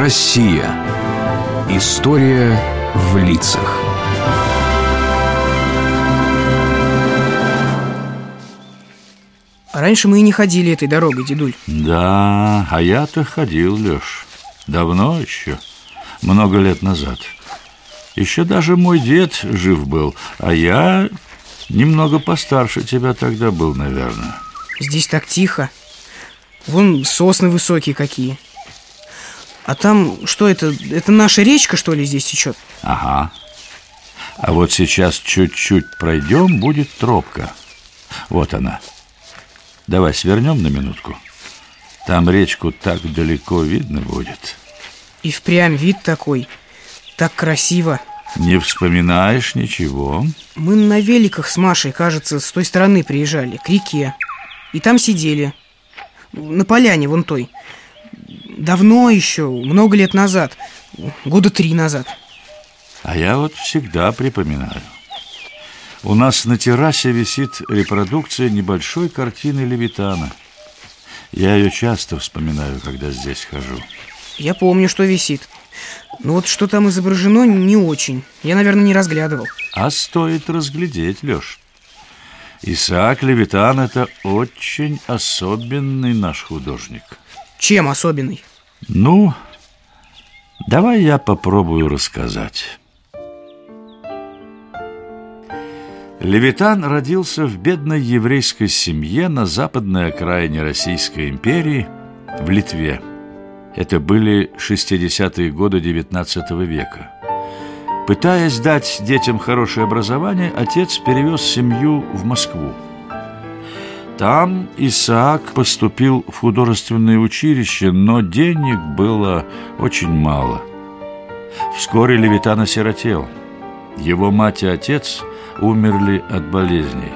Россия. История в лицах. Раньше мы и не ходили этой дорогой, дедуль. Да, а я-то ходил, Леш. Давно еще, много лет назад. Еще даже мой дед жив был, а я немного постарше тебя тогда был, наверное. Здесь так тихо. Вон сосны высокие какие. А там, что это? Это наша речка, что ли, здесь течет? Ага. А вот сейчас чуть-чуть пройдем, будет тропка. Вот она. Давай свернем на минутку. Там речку так далеко видно будет. И впрямь вид такой. Так красиво. Не вспоминаешь ничего? Мы на великах с Машей, кажется, с той стороны приезжали, к реке. И там сидели. На поляне вон той. Давно еще, много лет назад. Года три назад. А я вот всегда припоминаю. У нас на террасе висит репродукция небольшой картины Левитана. Я ее часто вспоминаю, когда здесь хожу. Я помню, что висит. Но вот что там изображено, не очень. Я, наверное, не разглядывал. А стоит разглядеть, Леш. Исаак Левитан – это очень особенный наш художник. Чем особенный? Ну, давай я попробую рассказать. Левитан родился в бедной еврейской семье на западной окраине Российской империи в Литве. Это были 60-е годы XIX века. Пытаясь дать детям хорошее образование, отец перевез семью в Москву. Там Исаак поступил в художественное училище, но денег было очень мало. Вскоре Левитан осиротел. Его мать и отец умерли от болезней.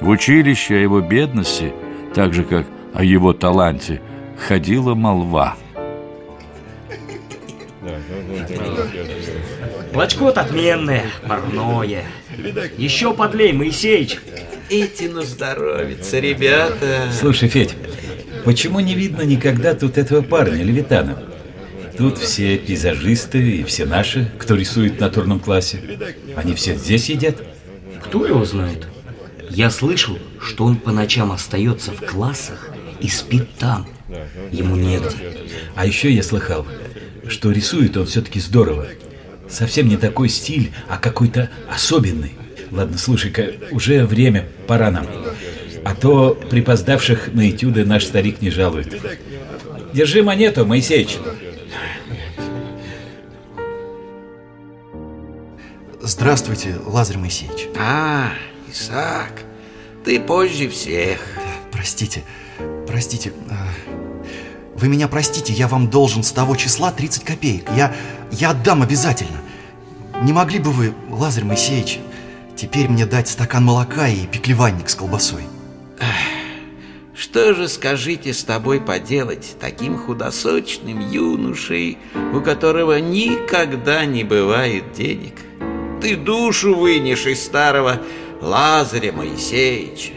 В училище о его бедности, так же как о его таланте, ходила молва. Молочко-то отменное, парное. Еще подлей, Моисеич. Эти на здоровится, ребята. Слушай, Федь, почему не видно никогда тут этого парня, Левитана? Тут все пейзажисты и все наши, кто рисует в натурном классе. Они все здесь едят. Кто его знает? Я слышал, что он по ночам остается в классах и спит там. Ему негде. А еще я слыхал, что рисует он все-таки здорово. Совсем не такой стиль, а какой-то особенный. Ладно, слушай-ка, уже время, пора нам. А то припоздавших на этюды наш старик не жалует. Держи монету, Моисеич. Здравствуйте, Лазарь Моисеевич. А, Исаак, ты позже всех. Простите, простите. а, Вы меня простите, я вам должен с того числа 30 копеек. Я, я отдам обязательно. Не могли бы вы, Лазарь Моисеевич, теперь мне дать стакан молока и пеклеванник с колбасой? Что же, скажите, с тобой поделать таким худосочным юношей, у которого никогда не бывает денег? Ты душу вынешь из старого Лазаря Моисеевича.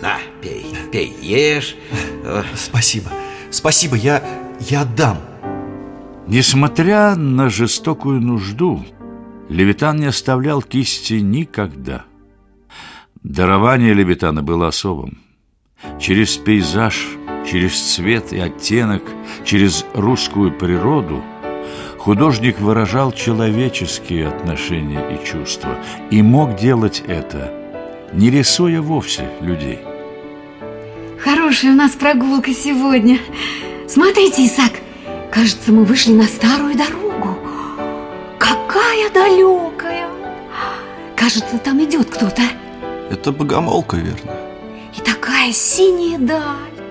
На, пей, пей, ешь. Ох, Спасибо, спасибо, я, я отдам. Несмотря на жестокую нужду, Левитан не оставлял кисти никогда. Дарование Левитана было особым. Через пейзаж, через цвет и оттенок, через русскую природу художник выражал человеческие отношения и чувства и мог делать это, не рисуя вовсе людей. Хорошая у нас прогулка сегодня. Смотрите, Исаак, кажется, мы вышли на старую дорогу. Какая далекая. Кажется, там идет кто-то. Это богомолка, верно? И такая синяя даль.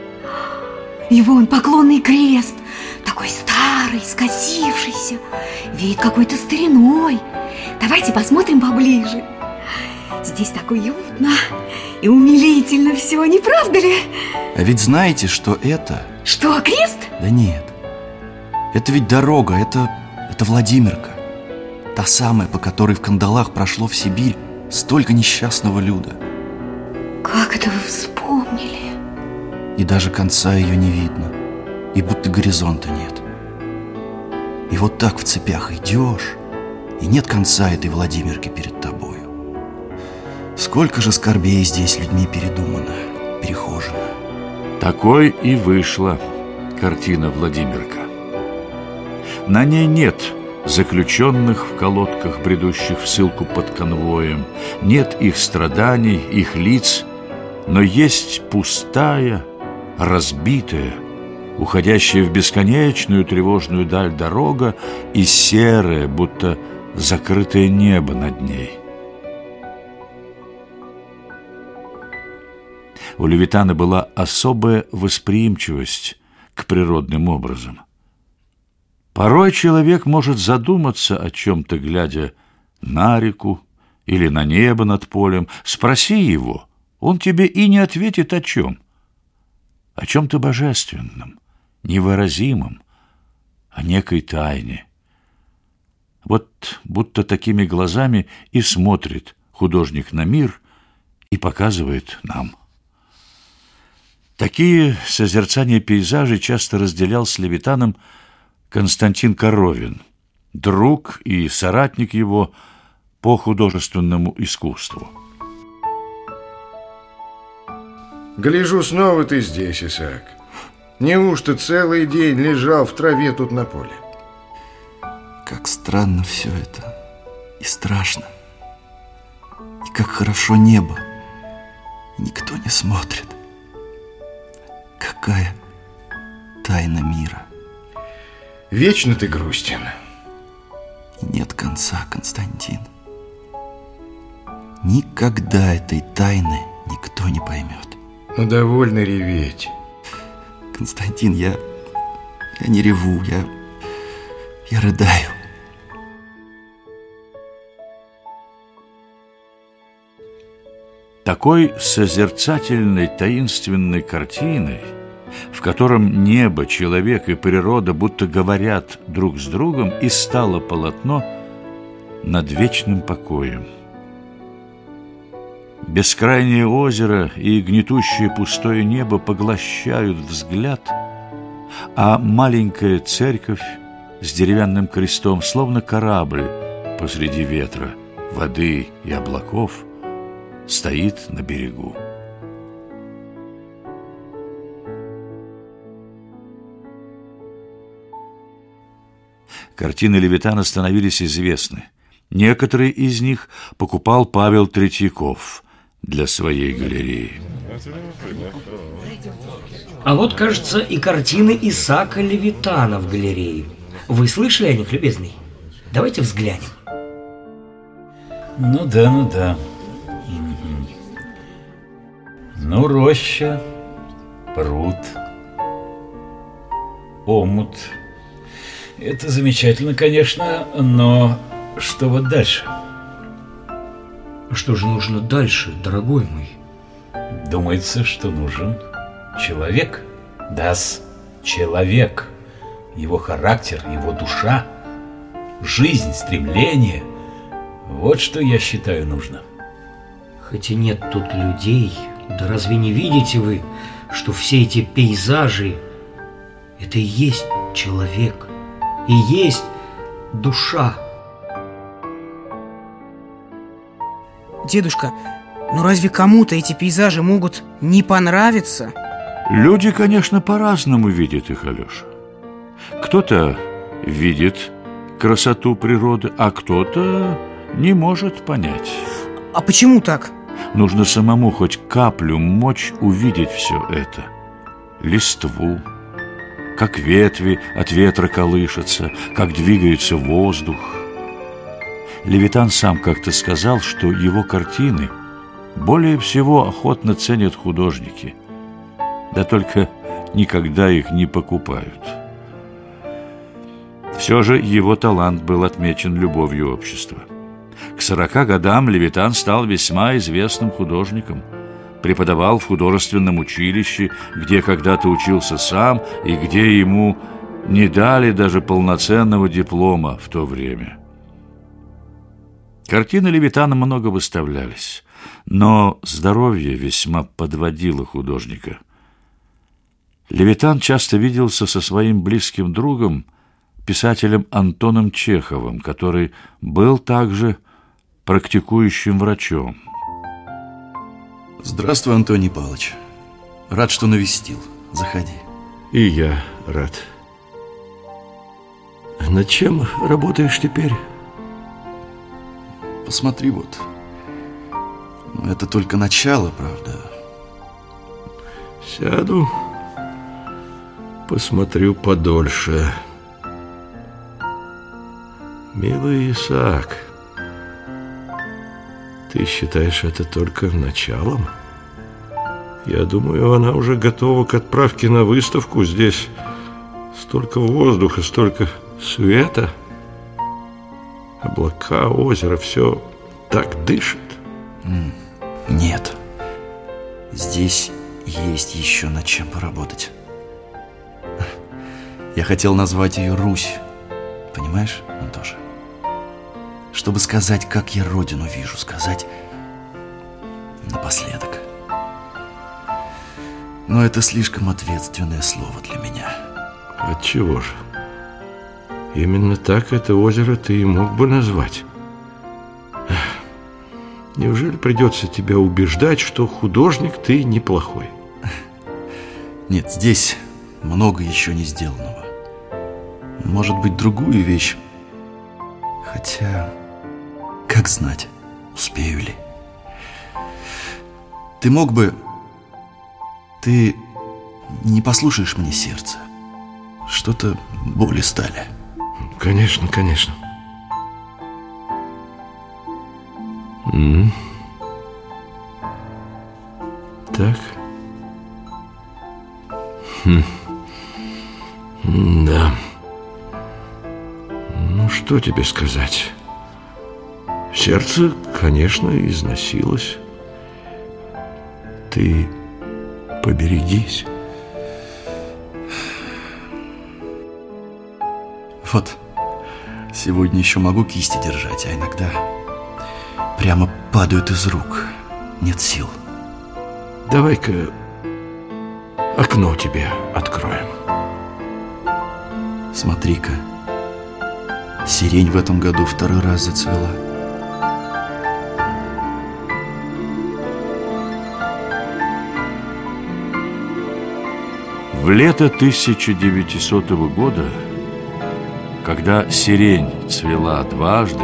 И вон поклонный крест, такой старый, скосившийся, вид какой-то стариной. Давайте посмотрим поближе. Здесь так уютно и умилительно все, не правда ли? А ведь знаете, что это? Что, крест? Да нет. Это ведь дорога, это, это Владимирка. Та самая, по которой в кандалах прошло в Сибирь столько несчастного люда. Как это вы вспомнили? И даже конца ее не видно. И будто горизонта нет. И вот так в цепях идешь, и нет конца этой Владимирки перед тобою. Сколько же скорбей здесь людьми передумано, перехожено. Такой и вышла картина Владимирка. На ней нет заключенных в колодках, бредущих в ссылку под конвоем, нет их страданий, их лиц, но есть пустая, разбитая, уходящая в бесконечную тревожную даль дорога и серое, будто закрытое небо над ней. У Левитана была особая восприимчивость к природным образам. Порой человек может задуматься о чем-то, глядя на реку или на небо над полем. Спроси его, он тебе и не ответит о чем. О чем-то божественном, невыразимом, о некой тайне. Вот будто такими глазами и смотрит художник на мир и показывает нам. Такие созерцания пейзажей часто разделял с Левитаном Константин Коровин, друг и соратник его по художественному искусству. Гляжу, снова ты здесь, Исаак. Неужто целый день лежал в траве тут на поле? Как странно все это. И страшно. И как хорошо небо. И никто не смотрит. Какая тайна мира. Вечно ты грустен. Нет конца, Константин. Никогда этой тайны никто не поймет. Но довольно реветь. Константин, я... Я не реву, я... Я рыдаю. Такой созерцательной, таинственной картиной, в котором небо, человек и природа будто говорят друг с другом, и стало полотно над вечным покоем. Бескрайнее озеро и гнетущее пустое небо поглощают взгляд, а маленькая церковь с деревянным крестом, словно корабль посреди ветра, воды и облаков, стоит на берегу. Картины Левитана становились известны. Некоторые из них покупал Павел Третьяков для своей галереи. А вот, кажется, и картины Исаака Левитана в галерее. Вы слышали о них, любезный? Давайте взглянем. Ну да, ну да. Ну, роща, пруд, омут. Это замечательно, конечно, но что вот дальше? Что же нужно дальше, дорогой мой? Думается, что нужен человек. Дас, человек. Его характер, его душа, жизнь, стремление. Вот что я считаю нужно. Хоть и нет тут людей, да разве не видите вы, что все эти пейзажи – это и есть человек, и есть душа? Дедушка, ну разве кому-то эти пейзажи могут не понравиться? Люди, конечно, по-разному видят их, Алеша. Кто-то видит красоту природы, а кто-то не может понять. А почему так? Нужно самому хоть каплю мочь увидеть все это. Листву, как ветви от ветра колышутся, как двигается воздух. Левитан сам как-то сказал, что его картины более всего охотно ценят художники. Да только никогда их не покупают. Все же его талант был отмечен любовью общества. К сорока годам Левитан стал весьма известным художником. Преподавал в художественном училище, где когда-то учился сам и где ему не дали даже полноценного диплома в то время. Картины Левитана много выставлялись, но здоровье весьма подводило художника. Левитан часто виделся со своим близким другом писателем Антоном Чеховым, который был также практикующим врачом. Здравствуй, Антоний Павлович. Рад, что навестил. Заходи. И я рад. Над чем работаешь теперь? Посмотри вот. Ну, это только начало, правда. Сяду, посмотрю подольше. Милый Исаак, ты считаешь это только началом? Я думаю, она уже готова к отправке на выставку. Здесь столько воздуха, столько света. Облака, озеро, все так дышит. Нет. Здесь есть еще над чем поработать. Я хотел назвать ее Русь. Понимаешь. Чтобы сказать, как я родину вижу, сказать напоследок. Но это слишком ответственное слово для меня. Отчего же? Именно так это озеро ты и мог бы назвать. Неужели придется тебя убеждать, что художник ты неплохой? Нет, здесь много еще не сделанного. Может быть, другую вещь. Хотя, как знать, успею ли. Ты мог бы... Ты не послушаешь мне сердце. Что-то боли стали. Конечно, конечно. М Так. Хм. Да. Ну, что тебе сказать? Сердце, конечно, износилось. Ты поберегись. Вот, сегодня еще могу кисти держать, а иногда прямо падают из рук. Нет сил. Давай-ка окно тебе откроем. Смотри-ка, сирень в этом году второй раз зацвела. В лето 1900 года, когда сирень цвела дважды,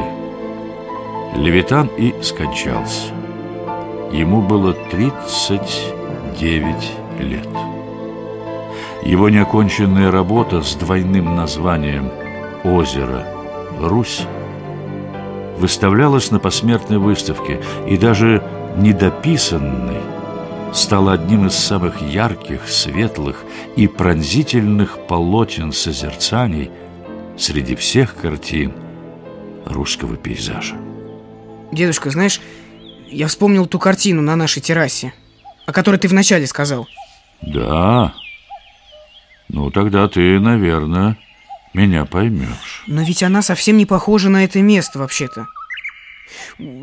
Левитан и скончался. Ему было 39 лет. Его неоконченная работа с двойным названием «Озеро Русь» выставлялась на посмертной выставке и даже недописанной стала одним из самых ярких, светлых и пронзительных полотен созерцаний среди всех картин русского пейзажа. Дедушка, знаешь, я вспомнил ту картину на нашей террасе, о которой ты вначале сказал. Да. Ну, тогда ты, наверное, меня поймешь. Но ведь она совсем не похожа на это место вообще-то.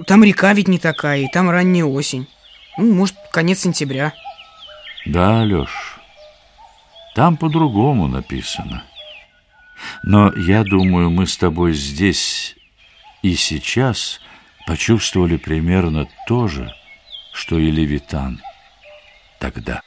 Там река ведь не такая, и там ранняя осень. Ну, может, конец сентября. Да, Лёш, там по-другому написано. Но я думаю, мы с тобой здесь и сейчас почувствовали примерно то же, что и Левитан тогда.